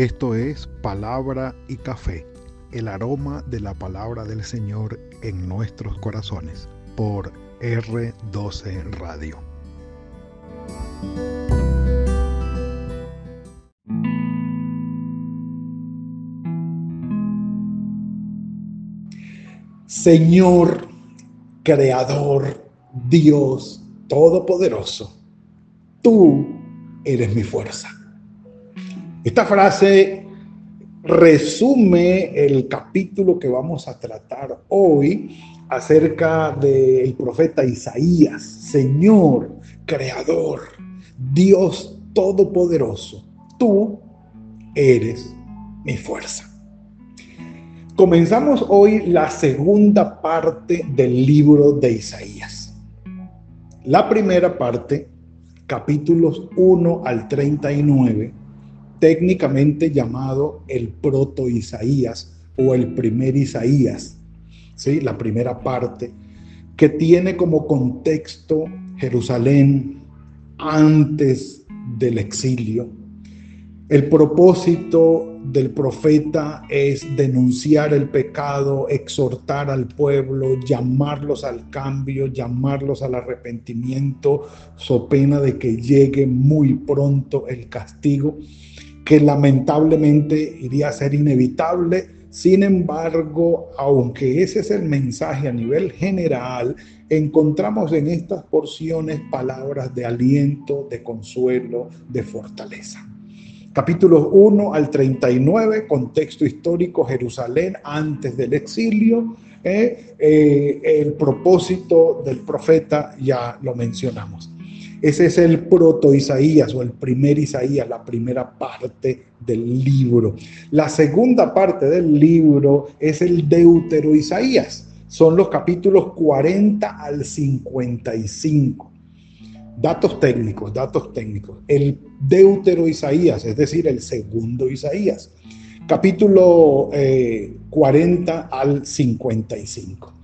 Esto es Palabra y Café, el aroma de la palabra del Señor en nuestros corazones, por R12 Radio. Señor, Creador, Dios Todopoderoso, tú eres mi fuerza. Esta frase resume el capítulo que vamos a tratar hoy acerca del profeta Isaías, Señor, Creador, Dios Todopoderoso, tú eres mi fuerza. Comenzamos hoy la segunda parte del libro de Isaías. La primera parte, capítulos 1 al 39, técnicamente llamado el proto Isaías o el primer Isaías, ¿sí? la primera parte, que tiene como contexto Jerusalén antes del exilio. El propósito del profeta es denunciar el pecado, exhortar al pueblo, llamarlos al cambio, llamarlos al arrepentimiento, so pena de que llegue muy pronto el castigo que lamentablemente iría a ser inevitable. Sin embargo, aunque ese es el mensaje a nivel general, encontramos en estas porciones palabras de aliento, de consuelo, de fortaleza. Capítulos 1 al 39, contexto histórico, Jerusalén antes del exilio. Eh, eh, el propósito del profeta ya lo mencionamos. Ese es el proto Isaías o el primer Isaías, la primera parte del libro. La segunda parte del libro es el Deutero Isaías. Son los capítulos 40 al 55. Datos técnicos, datos técnicos. El Deutero Isaías, es decir, el segundo Isaías. Capítulo 40 eh, al 55.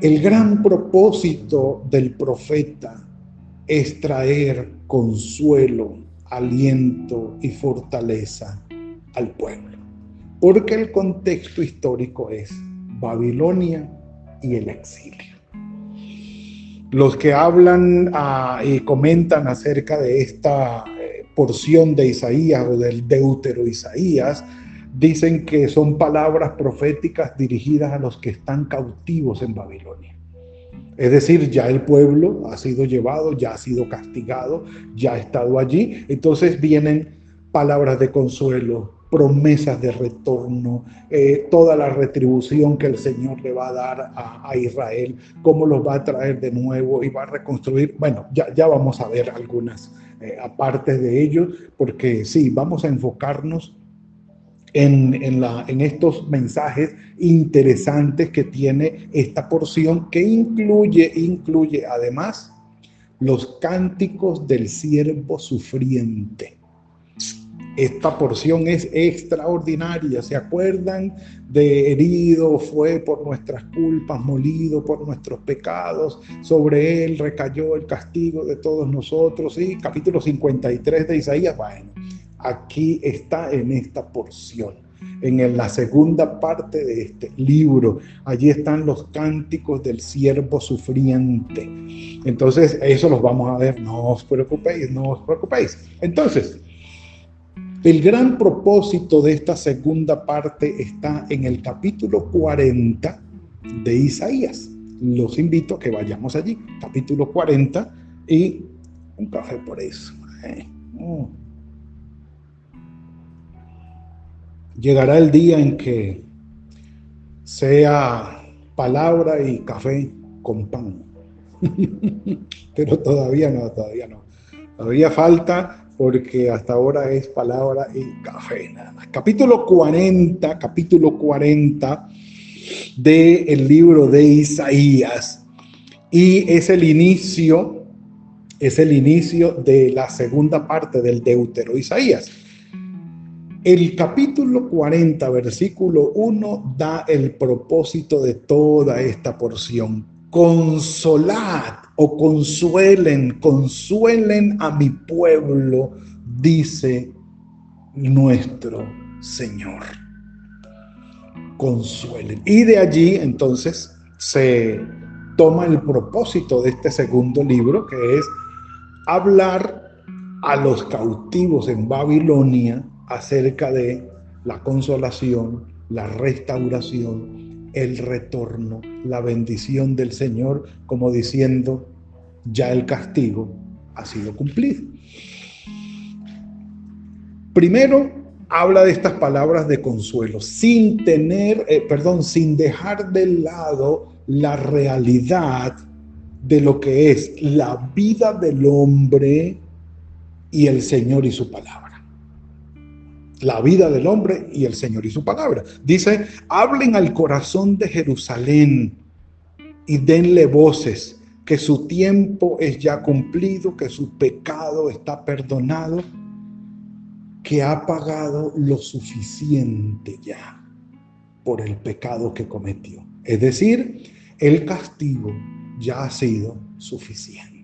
El gran propósito del profeta es traer consuelo, aliento y fortaleza al pueblo. Porque el contexto histórico es Babilonia y el exilio. Los que hablan ah, y comentan acerca de esta eh, porción de Isaías o del deutero Isaías, dicen que son palabras proféticas dirigidas a los que están cautivos en Babilonia. Es decir, ya el pueblo ha sido llevado, ya ha sido castigado, ya ha estado allí. Entonces vienen palabras de consuelo, promesas de retorno, eh, toda la retribución que el Señor le va a dar a, Israel, cómo los va a traer de nuevo y va a reconstruir. Bueno, ya, vamos a ver algunas eh, aparte de ello, porque sí, vamos a enfocarnos en, estos mensajes interesantes que tiene esta porción que incluye, incluye además los cánticos del siervo sufriente. Esta porción es extraordinaria. ¿Se acuerdan de herido fue por nuestras culpas, molido por nuestros pecados? Sobre él recayó el castigo de todos nosotros. Y capítulo 53 de Isaías. Bueno, aquí está en esta porción. En la segunda parte de este libro, allí están los cánticos del siervo sufriente. Entonces, eso los vamos a ver. No os preocupéis, no os preocupéis. Entonces, el gran propósito de esta segunda parte está en el capítulo 40 de Isaías. Los invito a que vayamos allí, capítulo 40 y un café por eso. Eh, mm. Llegará el día en que sea palabra y café con pan. Pero todavía no, todavía no. Todavía falta porque hasta ahora es palabra y café nada más. Capítulo 40, capítulo 40 del libro de Isaías. Y es el inicio, es el inicio de la segunda parte del Deutero Isaías. El capítulo 40, versículo 1, da el propósito de toda esta porción. Consolad o consuelen, consuelen a mi pueblo, dice nuestro Señor. Consuelen. Y de allí entonces se toma el propósito de este segundo libro, que es hablar a los cautivos en Babilonia acerca de la consolación, la restauración, el retorno, la bendición del Señor, como diciendo, ya el castigo ha sido cumplido. Primero, habla de estas palabras de consuelo, sin tener, eh, perdón, sin dejar de lado la realidad de lo que es la vida del hombre y el Señor y su palabra. La vida del hombre y el Señor y su palabra. Dice, hablen al corazón de Jerusalén y denle voces, que su tiempo es ya cumplido, que su pecado está perdonado, que ha pagado lo suficiente ya por el pecado que cometió. Es decir, el castigo ya ha sido suficiente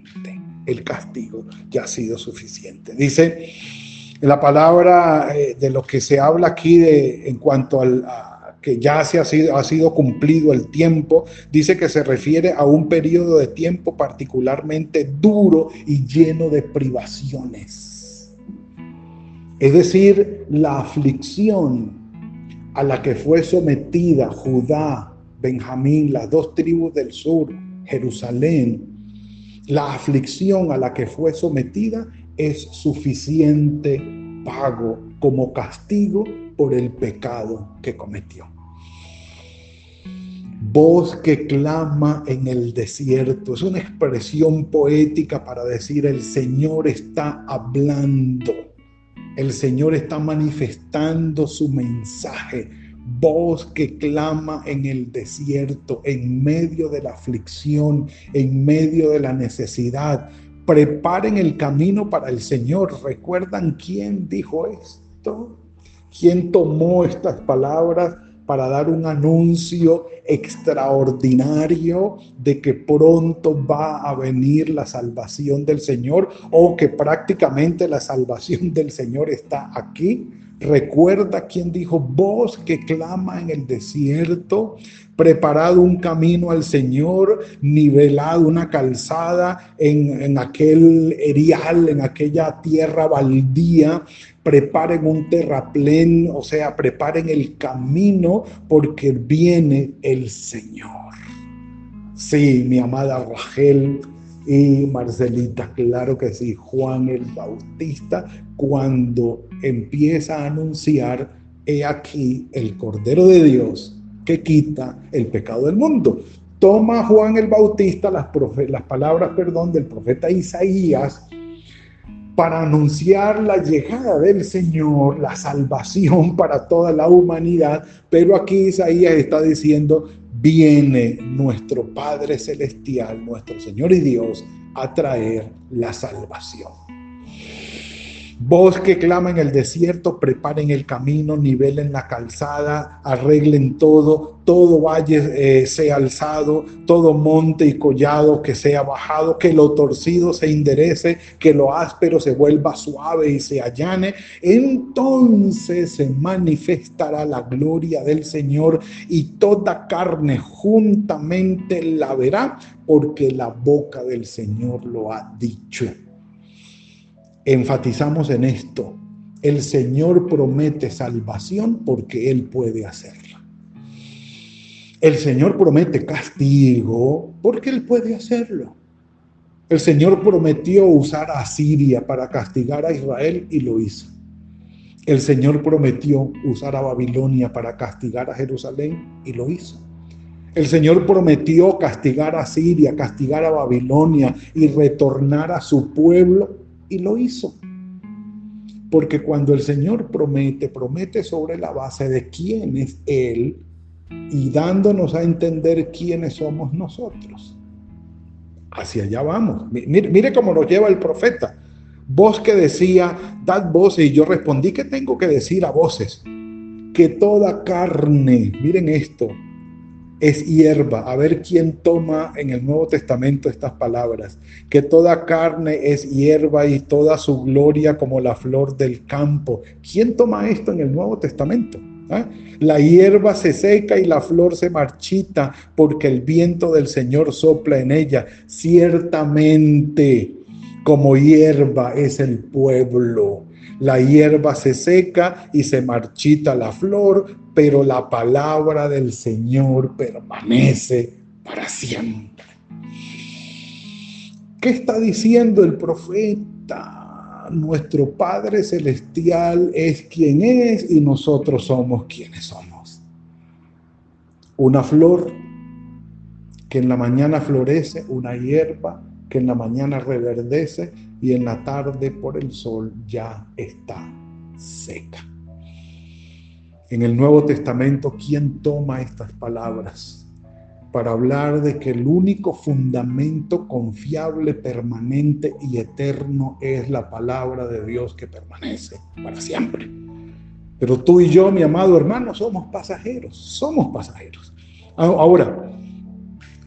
el castigo ya ha sido suficiente. Dice la palabra eh, de lo que se habla aquí de, en cuanto al que ya se ha, sido, ha sido cumplido el tiempo, dice que se refiere a un periodo de tiempo particularmente duro y lleno de privaciones. Es decir, la aflicción a la que fue sometida Judá, Benjamín, las dos tribus del sur, Jerusalén, la aflicción a la que fue sometida es suficiente pago como castigo por el pecado que cometió. Voz que clama en el desierto. Es una expresión poética para decir el Señor está hablando. El Señor está manifestando su mensaje voz que clama en el desierto, en medio de la aflicción, en medio de la necesidad. Preparen el camino para el Señor. ¿Recuerdan quién dijo esto? ¿Quién tomó estas palabras para dar un anuncio extraordinario de que pronto va a venir la salvación del Señor o que prácticamente la salvación del Señor está aquí? Recuerda quien dijo, voz que clama en el desierto, preparado un camino al Señor, nivelado una calzada en, en aquel erial, en aquella tierra baldía, preparen un terraplén, o sea, preparen el camino porque viene el Señor. Sí, mi amada Rachel, y Marcelita, claro que sí, Juan el Bautista, cuando empieza a anunciar, he aquí el Cordero de Dios que quita el pecado del mundo. Toma Juan el Bautista las, las palabras, perdón, del profeta Isaías para anunciar la llegada del Señor, la salvación para toda la humanidad, pero aquí Isaías está diciendo, viene nuestro Padre Celestial, nuestro Señor y Dios, a traer la salvación. Voz que clama en el desierto, preparen el camino, nivelen la calzada, arreglen todo, todo valle eh, sea alzado, todo monte y collado que sea bajado, que lo torcido se enderece, que lo áspero se vuelva suave y se allane. Entonces se manifestará la gloria del Señor y toda carne juntamente la verá, porque la boca del Señor lo ha dicho enfatizamos en esto. El Señor promete salvación porque Él puede hacerla. El Señor promete castigo porque Él puede hacerlo. El Señor prometió usar a Siria para castigar a Israel y lo hizo. El Señor prometió usar a Babilonia para castigar a Jerusalén y lo hizo. El Señor prometió castigar a Siria, castigar a Babilonia y retornar a su pueblo y lo hizo. Porque cuando el Señor promete, promete sobre la base de quién es Él y dándonos a entender quiénes somos nosotros. Hacia allá vamos. Mire, mire cómo nos lleva el profeta. Voz que decía, dad voces, y yo respondí que tengo que decir a voces, que toda carne, miren esto, es hierba. A ver quién toma en el Nuevo Testamento estas palabras. Que toda carne es hierba y toda su gloria como la flor del campo. ¿Quién toma esto en el Nuevo Testamento? ¿Ah? La hierba se seca y la flor se marchita porque el viento del Señor sopla en ella. Ciertamente, como hierba es el pueblo. La hierba se seca y se marchita la flor, pero la palabra del Señor permanece para siempre. ¿Qué está diciendo el profeta? nuestro Padre Celestial es quien es y nosotros somos quienes somos. Una flor que en la mañana florece, una hierba que en la mañana reverdece y en la tarde por el sol ya está seca. En el Nuevo Testamento, ¿quién toma estas palabras? para hablar de que el único fundamento confiable, permanente y eterno es la palabra de Dios que permanece para siempre. Pero tú y yo, mi amado hermano, somos pasajeros, somos pasajeros. Ahora,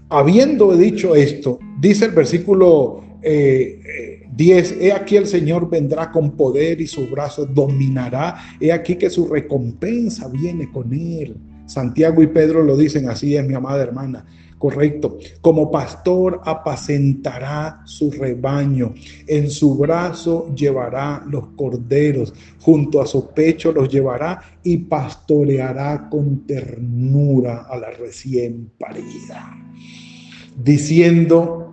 habiendo dicho esto, dice el versículo 10, eh, eh, he aquí el Señor vendrá con poder y su brazo dominará, he aquí que su recompensa viene con él Santiago y Pedro lo dicen, así es mi amada hermana. Correcto. Como pastor apacentará su rebaño. En su brazo llevará los corderos. Junto a su pecho los llevará y pastoreará con ternura a la recién parida. Diciendo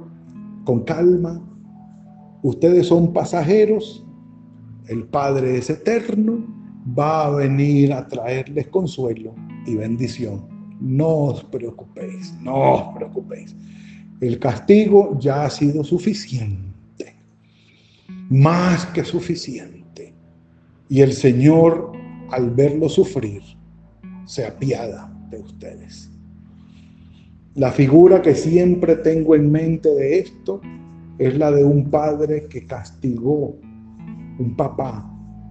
con calma, ustedes son pasajeros, el Padre es eterno, va a venir a traerles consuelo y bendición. No os preocupéis, no os preocupéis. El castigo ya ha sido suficiente, más que suficiente. Y el Señor, al verlo sufrir, se apiada de ustedes. La figura que siempre tengo en mente de esto es la de un padre que castigó, un papá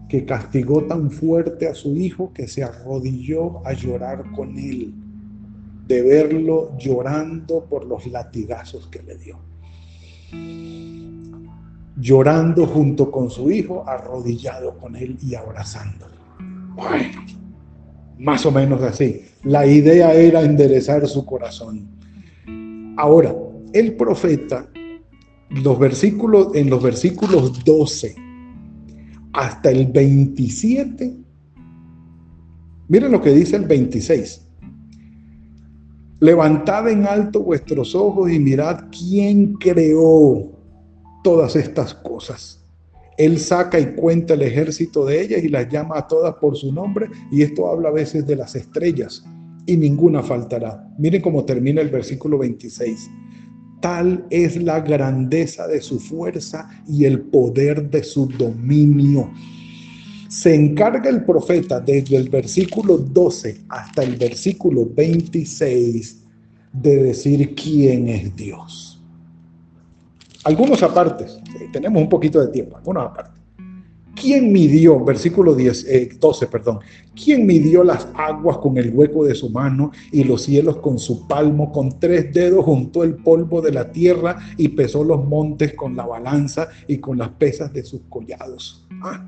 que castigó tan fuerte a su hijo que se arrodilló a llorar con él, de verlo llorando por los latigazos que le dio. Llorando junto con su hijo, arrodillado con él y abrazándolo. Bueno, más o menos así. La idea era enderezar su corazón. Ahora, el profeta, los versículos, en los versículos 12 hasta el 27. Miren lo que dice el 26. Levantad en alto vuestros ojos y mirad quién creó todas estas cosas. Él saca y cuenta el ejército de ellas y las llama a todas por su nombre. Y esto habla a veces de las estrellas y ninguna faltará. Miren cómo termina el versículo 26. Tal es la grandeza de su fuerza y el poder de su dominio. Se encarga el profeta desde el versículo 12 hasta el versículo 26 de decir quién es Dios. Algunos apartes, tenemos un poquito de tiempo, algunos apartes. ¿Quién midió, versículo 10, 12, eh, perdón, quién midió las aguas con el hueco de su mano y los cielos con su palmo? Con tres dedos juntó el polvo de la tierra y pesó los montes con la balanza y con las pesas de sus collados. Ah.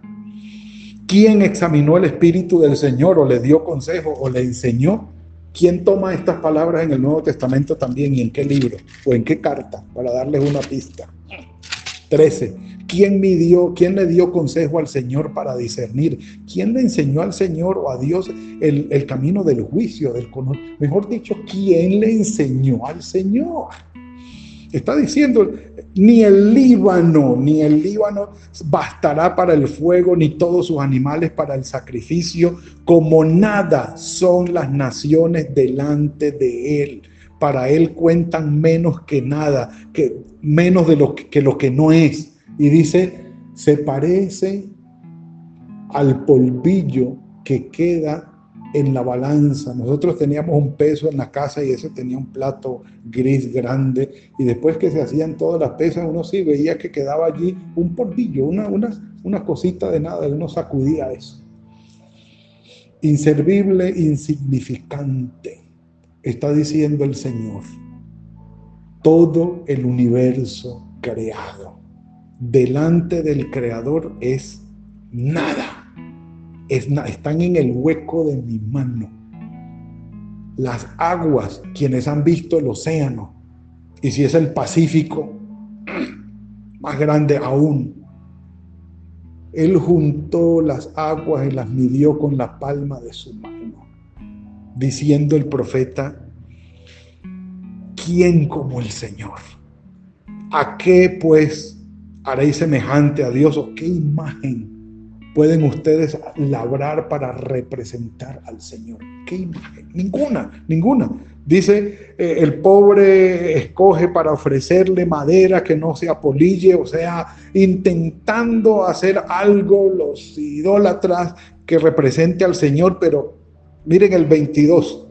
¿Quién examinó el espíritu del Señor o le dio consejo o le enseñó? ¿Quién toma estas palabras en el Nuevo Testamento también y en qué libro o en qué carta? Para darles una pista. 13. ¿Quién midió, quién le dio consejo al Señor para discernir? ¿Quién le enseñó al Señor o a Dios el, el camino del juicio, del Mejor dicho, ¿quién le enseñó al Señor? Está diciendo, ni el Líbano, ni el Líbano bastará para el fuego, ni todos sus animales para el sacrificio, como nada son las naciones delante de él. Para él cuentan menos que nada, que menos de lo que, que lo que no es y dice, se parece al polvillo que queda en la balanza. Nosotros teníamos un peso en la casa y ese tenía un plato gris grande y después que se hacían todas las pesas uno sí veía que quedaba allí un polvillo, una, una, cosita de nada, uno sacudía eso. Inservible, insignificante. está diciendo el Señor, todo el universo creado delante del Creador es nada. Es están en el hueco de mi mano. Las aguas, quienes han visto el océano, y si es el Pacífico, más grande aún. Él juntó las aguas y las midió con la palma de su mano, diciendo el profeta, ¿quién como el Señor? ¿A qué pues haréis semejante a Dios o qué imagen pueden ustedes labrar para representar al Señor? ¿Qué imagen? Ninguna, ninguna. Dice, eh, el pobre escoge para ofrecerle madera que no se apolille, o sea, intentando hacer algo los idólatras que represente al Señor, pero miren el 22,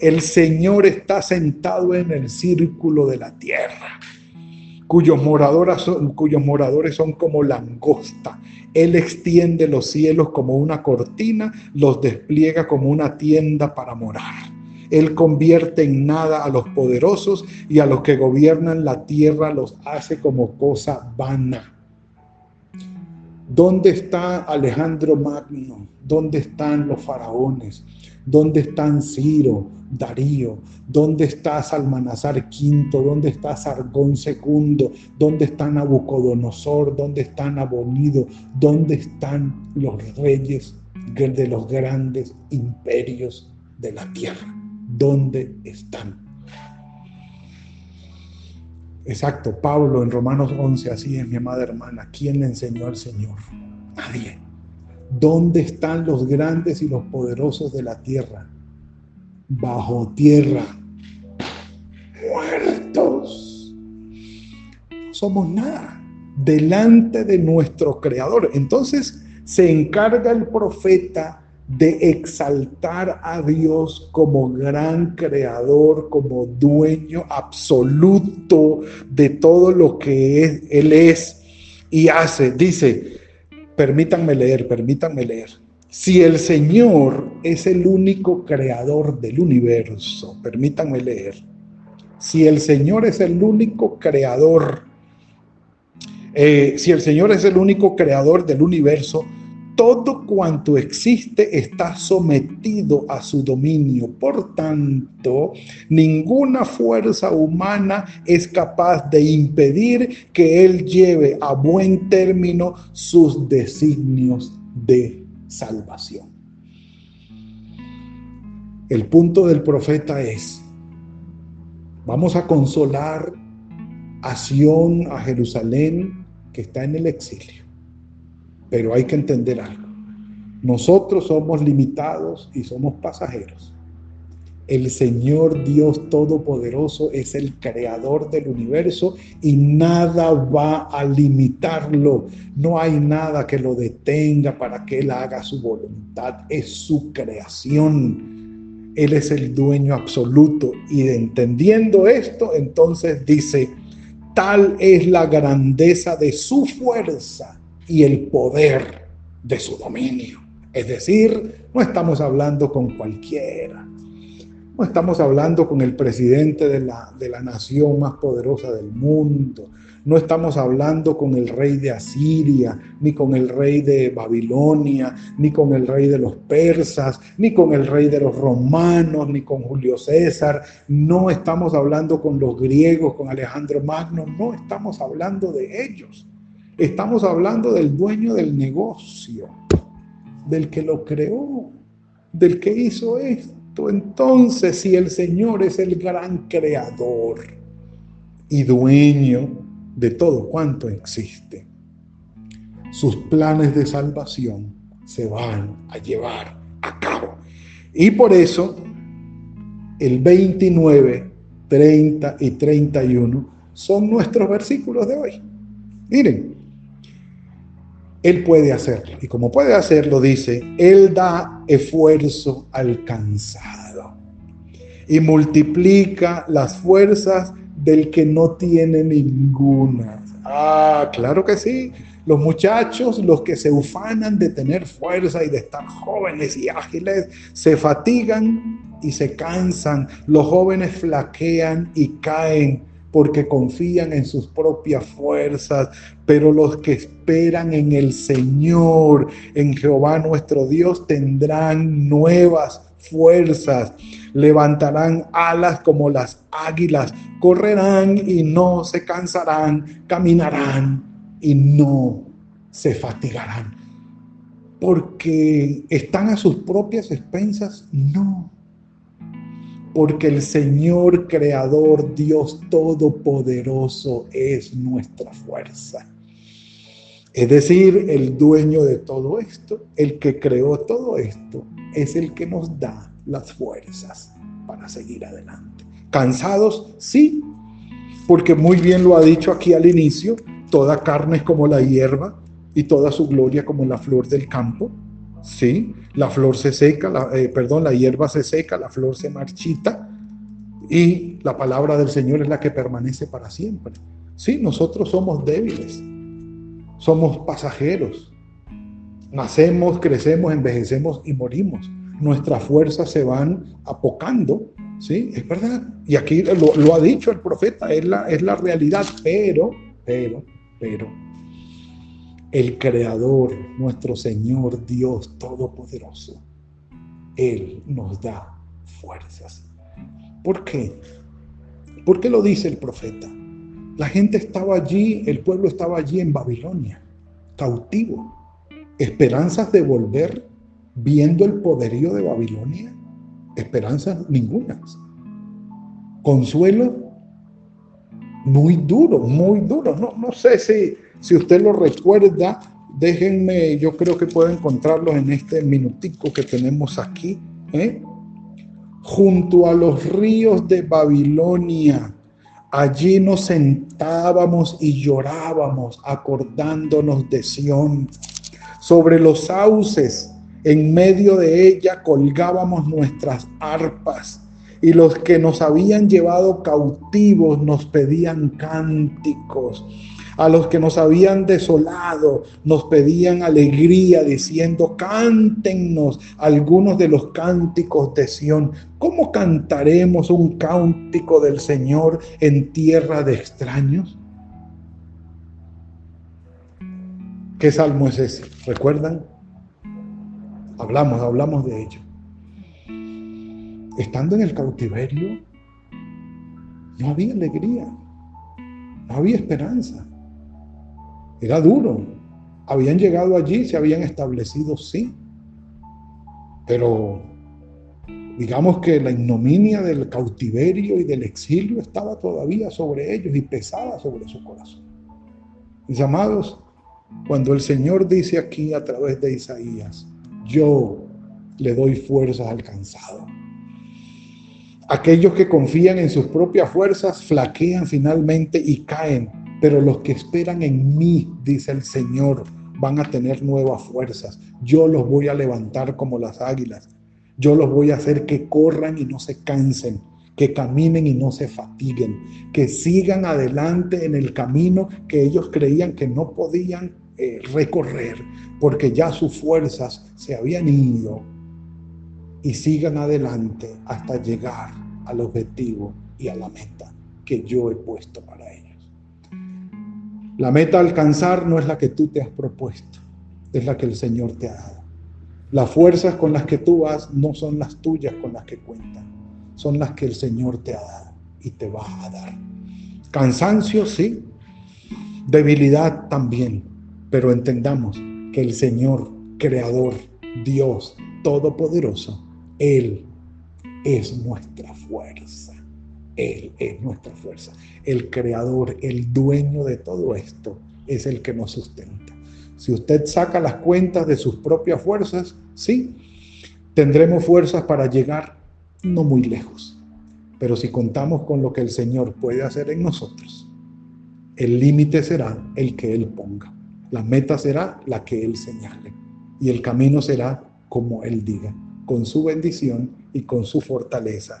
el Señor está sentado en el círculo de la tierra cuyos moradores son, cuyos moradores son como langosta. Él extiende los cielos como una cortina, los despliega como una tienda para morar. Él convierte en nada a los poderosos y a los que gobiernan la tierra los hace como cosa vana. ¿Dónde está Alejandro Magno? ¿Dónde están los faraones? ¿Dónde están Ciro, Darío? ¿Dónde está Salmanazar V? ¿Dónde está Sargón II? ¿Dónde está Nabucodonosor? ¿Dónde está Nabonido? ¿Dónde están los reyes de los grandes imperios de la tierra? ¿Dónde están? Exacto, Pablo en Romanos 11, así es mi amada hermana. ¿Quién le enseñó al Señor? Nadie. ¿Dónde están los grandes y los poderosos de la tierra? Bajo tierra. Muertos. Somos nada. Delante de nuestro Creador. Entonces se encarga el profeta de exaltar a Dios como gran creador, como dueño absoluto de todo lo que Él es y hace. Dice, Permítanme leer, permítanme leer. Si el Señor es el único creador del universo, permítanme leer. Si el Señor es el único creador, eh, si el Señor es el único creador del universo, todo cuanto existe está sometido a su dominio. Por tanto, ninguna fuerza humana es capaz de impedir que Él lleve a buen término sus designios de salvación. El punto del profeta es, vamos a consolar a Sión, a Jerusalén, que está en el exilio pero hay que entender algo. Nosotros somos limitados y somos pasajeros. El Señor Dios Todopoderoso es el creador del universo y nada va a limitarlo. No hay nada que lo detenga para que Él haga su voluntad. Es su creación. Él es el dueño absoluto. Y entendiendo esto, entonces dice, tal es la grandeza de su fuerza y el poder de su dominio. Es decir, no estamos hablando con cualquiera. No estamos hablando con el presidente de la, de la nación más poderosa del mundo. No estamos hablando con el rey de Asiria, ni con el rey de Babilonia, ni con el rey de los persas, ni con el rey de los romanos, ni con Julio César. No estamos hablando con los griegos, con Alejandro Magno. No estamos hablando de ellos. Estamos hablando del dueño del negocio, del que lo creó, del que hizo esto. Entonces, si el Señor es el gran creador y dueño de todo cuanto existe, sus planes de salvación se van a llevar a cabo. Y por eso, el 29, 30 y 31 son nuestros versículos de hoy. Miren, él puede hacerlo. Y como puede hacerlo, dice, Él da esfuerzo alcanzado y multiplica las fuerzas del que no tiene ninguna. Ah, claro que sí. Los muchachos, los que se ufanan de tener fuerza y de estar jóvenes y ágiles, se fatigan y se cansan, los jóvenes flaquean y caen porque confían en sus propias fuerzas, pero los que esperan en el Señor, en Jehová nuestro Dios, tendrán nuevas fuerzas, levantarán alas como las águilas, correrán y no se cansarán, caminarán y no se fatigarán. Porque están a sus propias expensas, no porque el Señor Creador, Dios Todopoderoso, es nuestra fuerza. Es decir, el dueño de todo esto, el que creó todo esto, es el que nos da las fuerzas para seguir adelante. ¿Cansados? Sí, porque muy bien lo ha dicho aquí al inicio, toda carne es como la hierba y toda su gloria como la flor del campo. Sí, la flor se seca, la, eh, perdón, la hierba se seca, la flor se marchita y la palabra del Señor es la que permanece para siempre. Sí, nosotros somos débiles, somos pasajeros, nacemos, crecemos, envejecemos y morimos. Nuestras fuerzas se van apocando, ¿sí? Es verdad. Y aquí lo, lo ha dicho el profeta, es la, es la realidad, pero, pero, pero, el Creador, nuestro Señor Dios Todopoderoso, Él nos da fuerzas. ¿Por qué? ¿Por qué lo dice el profeta? La gente estaba allí, el pueblo estaba allí en Babilonia, cautivo. Esperanzas de volver viendo el poderío de Babilonia. Esperanzas ningunas. Consuelo muy duro, muy duro. No, no sé si si usted lo recuerda, déjenme, yo creo que puedo encontrarlo en este minutico que tenemos aquí. ¿eh? Junto a los ríos de Babilonia, allí nos sentábamos y llorábamos acordándonos de Sión. Sobre los sauces, en medio de ella colgábamos nuestras arpas y los que nos habían llevado cautivos nos pedían cánticos a los que nos habían desolado, nos pedían alegría diciendo, cántennos algunos de los cánticos de Sión. ¿Cómo cantaremos un cántico del Señor en tierra de extraños? ¿Qué salmo es ese? ¿Recuerdan? Hablamos, hablamos de ello. Estando en el cautiverio, no había alegría, no había esperanza. Era duro. Habían llegado allí, se habían establecido, sí. Pero digamos que la ignominia del cautiverio y del exilio estaba todavía sobre ellos y pesada sobre su corazón. Mis amados, cuando el Señor dice aquí a través de Isaías, yo le doy fuerzas al cansado. Aquellos que confían en sus propias fuerzas flaquean finalmente y caen pero los que esperan en mí, dice el Señor, van a tener nuevas fuerzas. Yo los voy a levantar como las águilas. Yo los voy a hacer que corran y no se cansen, que caminen y no se fatiguen, que sigan adelante en el camino que ellos creían que no podían eh, recorrer, porque ya sus fuerzas se habían ido y sigan adelante hasta llegar al objetivo y a la meta que yo he puesto para ellos. La meta a alcanzar no es la que tú te has propuesto, es la que el Señor te ha dado. Las fuerzas con las que tú vas no son las tuyas con las que cuentan, son las que el Señor te ha dado y te va a dar. Cansancio, sí, debilidad también, pero entendamos que el Señor, Creador, Dios Todopoderoso, Él es nuestra fuerza. Él es nuestra fuerza. El creador, el dueño de todo esto, es el que nos sustenta. Si usted saca las cuentas de sus propias fuerzas, sí, tendremos fuerzas para llegar no muy lejos. Pero si contamos con lo que el Señor puede hacer en nosotros, el límite será el que Él ponga. La meta será la que Él señale. Y el camino será como Él diga, con su bendición y con su fortaleza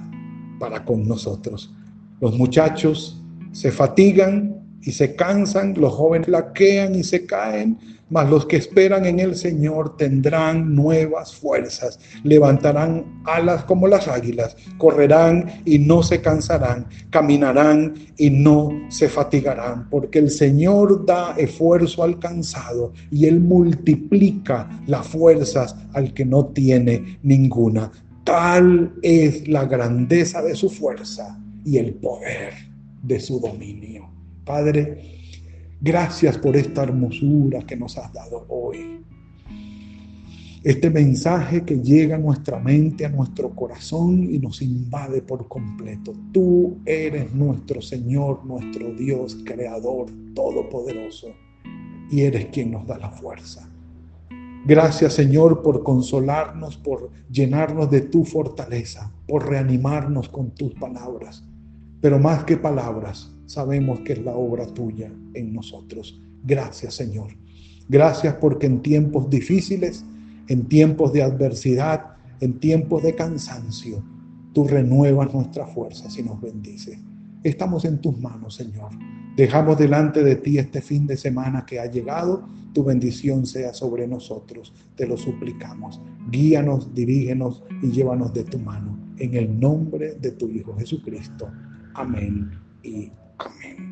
para con nosotros. Los muchachos se fatigan, y se cansan, los jóvenes laquean y se caen, mas los que esperan en el Señor tendrán nuevas fuerzas, levantarán alas como las águilas, correrán y no se cansarán, caminarán y no se fatigarán, porque el Señor da esfuerzo al cansado y Él multiplica las fuerzas al que no tiene ninguna. Tal es la grandeza de su fuerza y el poder de su dominio. Padre, gracias por esta hermosura que nos has dado hoy. Este mensaje que llega a nuestra mente, a nuestro corazón y nos invade por completo. Tú eres nuestro Señor, nuestro Dios, Creador, Todopoderoso, y eres quien nos da la fuerza. Gracias Señor por consolarnos, por llenarnos de tu fortaleza, por reanimarnos con tus palabras. Pero más que palabras, sabemos que es la obra tuya en nosotros. Gracias Señor. Gracias porque en tiempos difíciles, en tiempos de adversidad, en tiempos de cansancio, tú renuevas nuestras fuerzas y nos bendices. Estamos en tus manos, Señor. Dejamos delante de ti este fin de semana que ha llegado. Tu bendición sea sobre nosotros. Te lo suplicamos. Guíanos, dirígenos y llévanos de tu mano. En el nombre de tu Hijo Jesucristo. Amén y Amén.